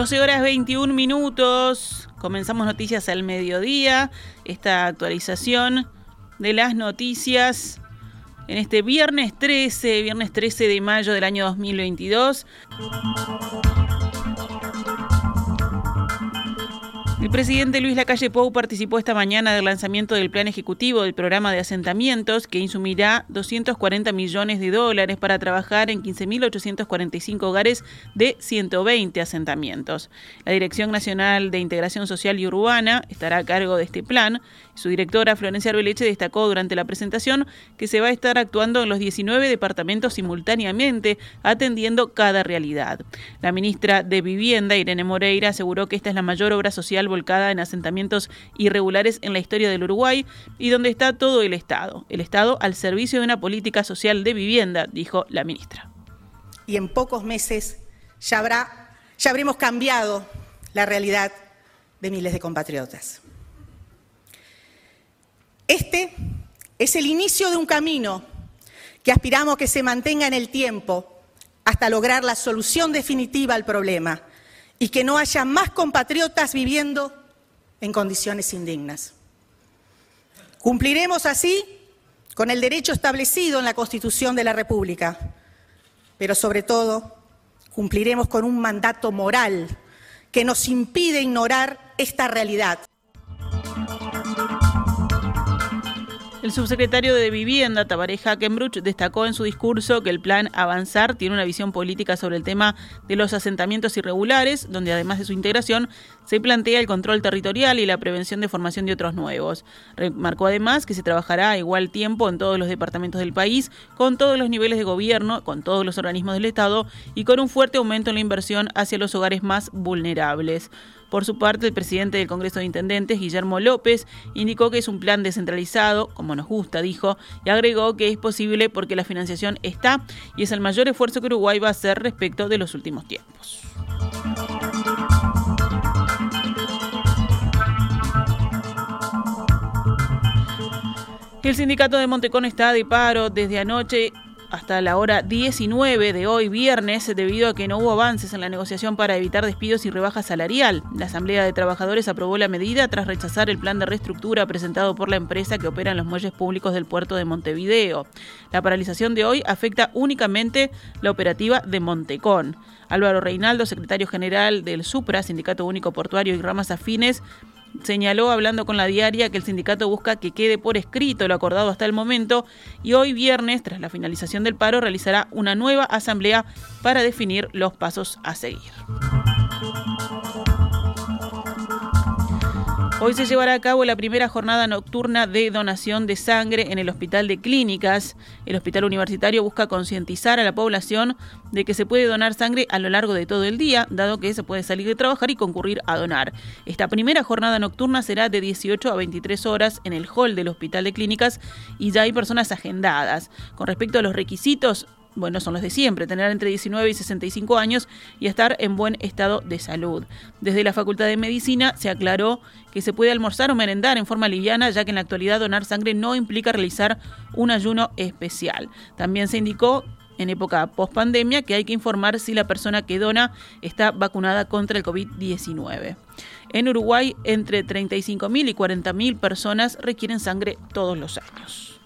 12 horas 21 minutos. Comenzamos noticias al mediodía. Esta actualización de las noticias en este viernes 13, viernes 13 de mayo del año 2022. El presidente Luis Lacalle Pou participó esta mañana del lanzamiento del plan ejecutivo del programa de asentamientos que insumirá 240 millones de dólares para trabajar en 15.845 hogares de 120 asentamientos. La Dirección Nacional de Integración Social y Urbana estará a cargo de este plan. Su directora Florencia Arbeleche destacó durante la presentación que se va a estar actuando en los 19 departamentos simultáneamente, atendiendo cada realidad. La ministra de Vivienda, Irene Moreira, aseguró que esta es la mayor obra social volcada en asentamientos irregulares en la historia del Uruguay y donde está todo el Estado. El Estado al servicio de una política social de vivienda, dijo la ministra. Y en pocos meses ya, habrá, ya habremos cambiado la realidad de miles de compatriotas. Este es el inicio de un camino que aspiramos que se mantenga en el tiempo hasta lograr la solución definitiva al problema y que no haya más compatriotas viviendo en condiciones indignas. Cumpliremos así con el derecho establecido en la Constitución de la República, pero sobre todo cumpliremos con un mandato moral que nos impide ignorar esta realidad. El subsecretario de Vivienda, Tabaré Hackenbruch, destacó en su discurso que el plan Avanzar tiene una visión política sobre el tema de los asentamientos irregulares, donde además de su integración se plantea el control territorial y la prevención de formación de otros nuevos. Remarcó además que se trabajará a igual tiempo en todos los departamentos del país, con todos los niveles de gobierno, con todos los organismos del Estado y con un fuerte aumento en la inversión hacia los hogares más vulnerables. Por su parte, el presidente del Congreso de Intendentes, Guillermo López, indicó que es un plan descentralizado, como nos gusta, dijo, y agregó que es posible porque la financiación está y es el mayor esfuerzo que Uruguay va a hacer respecto de los últimos tiempos. El sindicato de Montecón está de paro desde anoche hasta la hora 19 de hoy, viernes, debido a que no hubo avances en la negociación para evitar despidos y rebaja salarial. La Asamblea de Trabajadores aprobó la medida tras rechazar el plan de reestructura presentado por la empresa que opera en los muelles públicos del puerto de Montevideo. La paralización de hoy afecta únicamente la operativa de Montecón. Álvaro Reinaldo, secretario general del SUPRA, Sindicato Único Portuario y Ramas Afines, señaló hablando con la diaria que el sindicato busca que quede por escrito lo acordado hasta el momento y hoy viernes, tras la finalización del paro, realizará una nueva asamblea para definir los pasos a seguir. Hoy se llevará a cabo la primera jornada nocturna de donación de sangre en el Hospital de Clínicas. El Hospital Universitario busca concientizar a la población de que se puede donar sangre a lo largo de todo el día, dado que se puede salir de trabajar y concurrir a donar. Esta primera jornada nocturna será de 18 a 23 horas en el hall del Hospital de Clínicas y ya hay personas agendadas. Con respecto a los requisitos, bueno, son los de siempre, tener entre 19 y 65 años y estar en buen estado de salud. Desde la Facultad de Medicina se aclaró que se puede almorzar o merendar en forma liviana, ya que en la actualidad donar sangre no implica realizar un ayuno especial. También se indicó en época post pandemia que hay que informar si la persona que dona está vacunada contra el COVID-19. En Uruguay, entre 35.000 y 40.000 personas requieren sangre todos los años.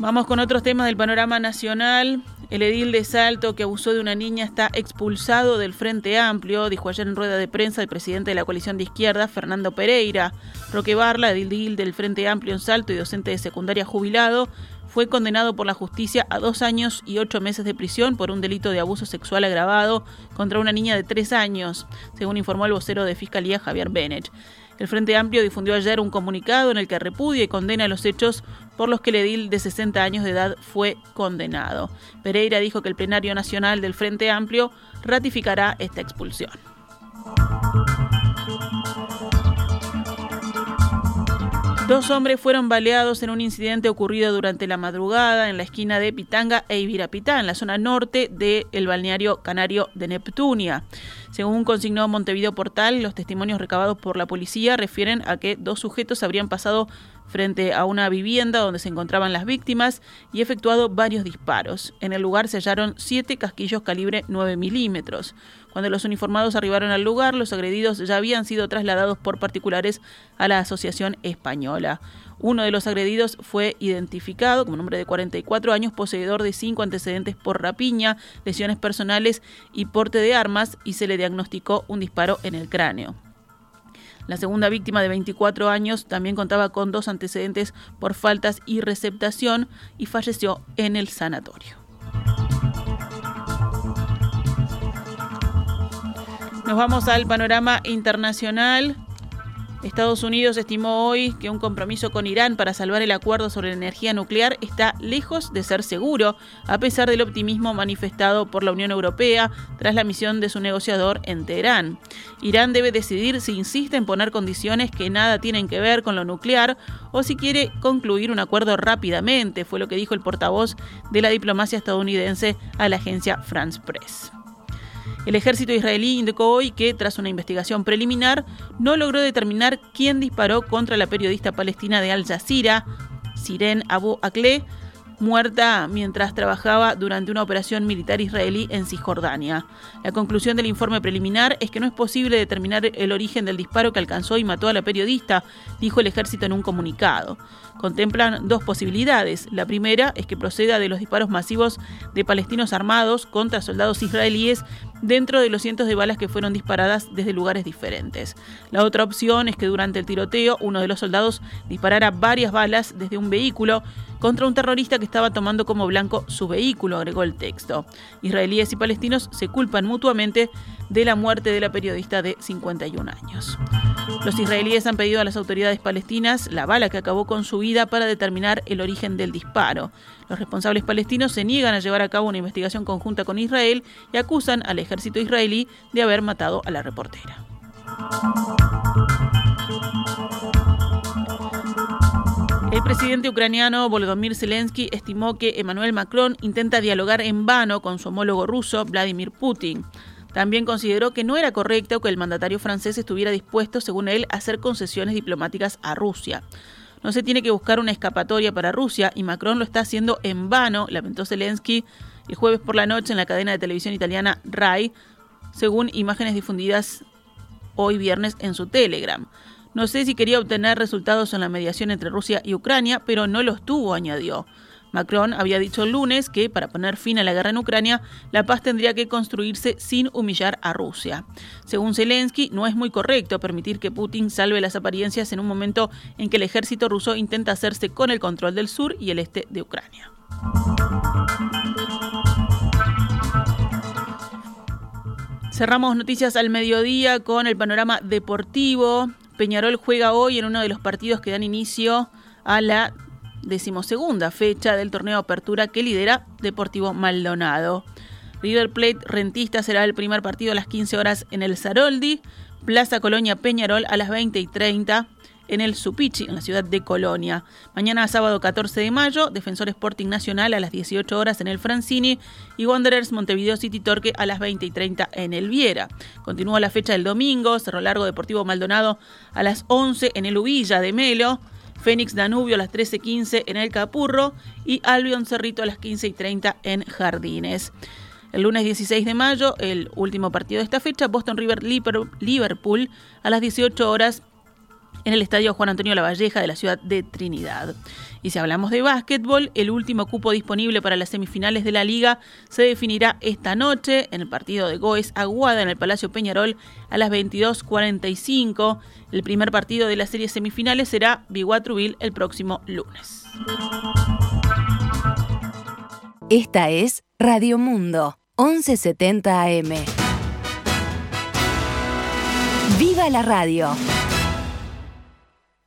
Vamos con otros temas del panorama nacional. El edil de Salto que abusó de una niña está expulsado del Frente Amplio, dijo ayer en rueda de prensa el presidente de la coalición de izquierda, Fernando Pereira. Roque Barla, edil del Frente Amplio en Salto y docente de secundaria jubilado, fue condenado por la justicia a dos años y ocho meses de prisión por un delito de abuso sexual agravado contra una niña de tres años, según informó el vocero de Fiscalía Javier Bennett. El Frente Amplio difundió ayer un comunicado en el que repudia y condena los hechos por los que el edil de 60 años de edad fue condenado. Pereira dijo que el plenario nacional del Frente Amplio ratificará esta expulsión. Dos hombres fueron baleados en un incidente ocurrido durante la madrugada en la esquina de Pitanga e Ibirapitá, en la zona norte del balneario canario de Neptunia. Según consignó Montevideo Portal, los testimonios recabados por la policía refieren a que dos sujetos habrían pasado frente a una vivienda donde se encontraban las víctimas y efectuado varios disparos. En el lugar se hallaron siete casquillos calibre 9 milímetros. Cuando los uniformados arribaron al lugar, los agredidos ya habían sido trasladados por particulares a la Asociación Española. Uno de los agredidos fue identificado como hombre de 44 años, poseedor de cinco antecedentes por rapiña, lesiones personales y porte de armas, y se le diagnosticó un disparo en el cráneo. La segunda víctima de 24 años también contaba con dos antecedentes por faltas y receptación y falleció en el sanatorio. Nos vamos al panorama internacional. Estados Unidos estimó hoy que un compromiso con Irán para salvar el acuerdo sobre energía nuclear está lejos de ser seguro, a pesar del optimismo manifestado por la Unión Europea tras la misión de su negociador en Teherán. Irán debe decidir si insiste en poner condiciones que nada tienen que ver con lo nuclear o si quiere concluir un acuerdo rápidamente, fue lo que dijo el portavoz de la diplomacia estadounidense a la agencia France Press. El ejército israelí indicó hoy que, tras una investigación preliminar, no logró determinar quién disparó contra la periodista palestina de Al Jazeera, Siren Abu Akleh, muerta mientras trabajaba durante una operación militar israelí en Cisjordania. La conclusión del informe preliminar es que no es posible determinar el origen del disparo que alcanzó y mató a la periodista, dijo el ejército en un comunicado. Contemplan dos posibilidades. La primera es que proceda de los disparos masivos de palestinos armados contra soldados israelíes dentro de los cientos de balas que fueron disparadas desde lugares diferentes. La otra opción es que durante el tiroteo uno de los soldados disparara varias balas desde un vehículo contra un terrorista que estaba tomando como blanco su vehículo, agregó el texto. Israelíes y palestinos se culpan mutuamente de la muerte de la periodista de 51 años. Los israelíes han pedido a las autoridades palestinas la bala que acabó con su vida para determinar el origen del disparo. Los responsables palestinos se niegan a llevar a cabo una investigación conjunta con Israel y acusan al ejército israelí de haber matado a la reportera. El presidente ucraniano Volodymyr Zelensky estimó que Emmanuel Macron intenta dialogar en vano con su homólogo ruso Vladimir Putin. También consideró que no era correcto que el mandatario francés estuviera dispuesto, según él, a hacer concesiones diplomáticas a Rusia. No se tiene que buscar una escapatoria para Rusia y Macron lo está haciendo en vano, lamentó Zelensky el jueves por la noche en la cadena de televisión italiana RAI, según imágenes difundidas hoy viernes en su Telegram. No sé si quería obtener resultados en la mediación entre Rusia y Ucrania, pero no los tuvo, añadió. Macron había dicho el lunes que, para poner fin a la guerra en Ucrania, la paz tendría que construirse sin humillar a Rusia. Según Zelensky, no es muy correcto permitir que Putin salve las apariencias en un momento en que el ejército ruso intenta hacerse con el control del sur y el este de Ucrania. Cerramos noticias al mediodía con el panorama deportivo. Peñarol juega hoy en uno de los partidos que dan inicio a la decimosegunda fecha del torneo Apertura que lidera Deportivo Maldonado. River Plate Rentista será el primer partido a las 15 horas en el Zaroldi, Plaza Colonia Peñarol a las 20 y 30 en el Supichi, en la ciudad de Colonia. Mañana sábado 14 de mayo, Defensor Sporting Nacional a las 18 horas en el Francini y Wanderers Montevideo City Torque a las 20 y 30 en el Viera. Continúa la fecha del domingo, Cerro Largo Deportivo Maldonado a las 11 en el Ubilla de Melo. Fénix Danubio a las 13.15 en el Capurro y Albion Cerrito a las 15.30 en Jardines. El lunes 16 de mayo, el último partido de esta fecha, Boston River Liverpool a las 18 horas en el Estadio Juan Antonio Lavalleja de la ciudad de Trinidad. Y si hablamos de básquetbol, el último cupo disponible para las semifinales de la liga se definirá esta noche en el partido de Goes Aguada en el Palacio Peñarol a las 22.45. El primer partido de las series semifinales será Biguatruville el próximo lunes. Esta es Radio Mundo, 1170 AM. ¡Viva la radio!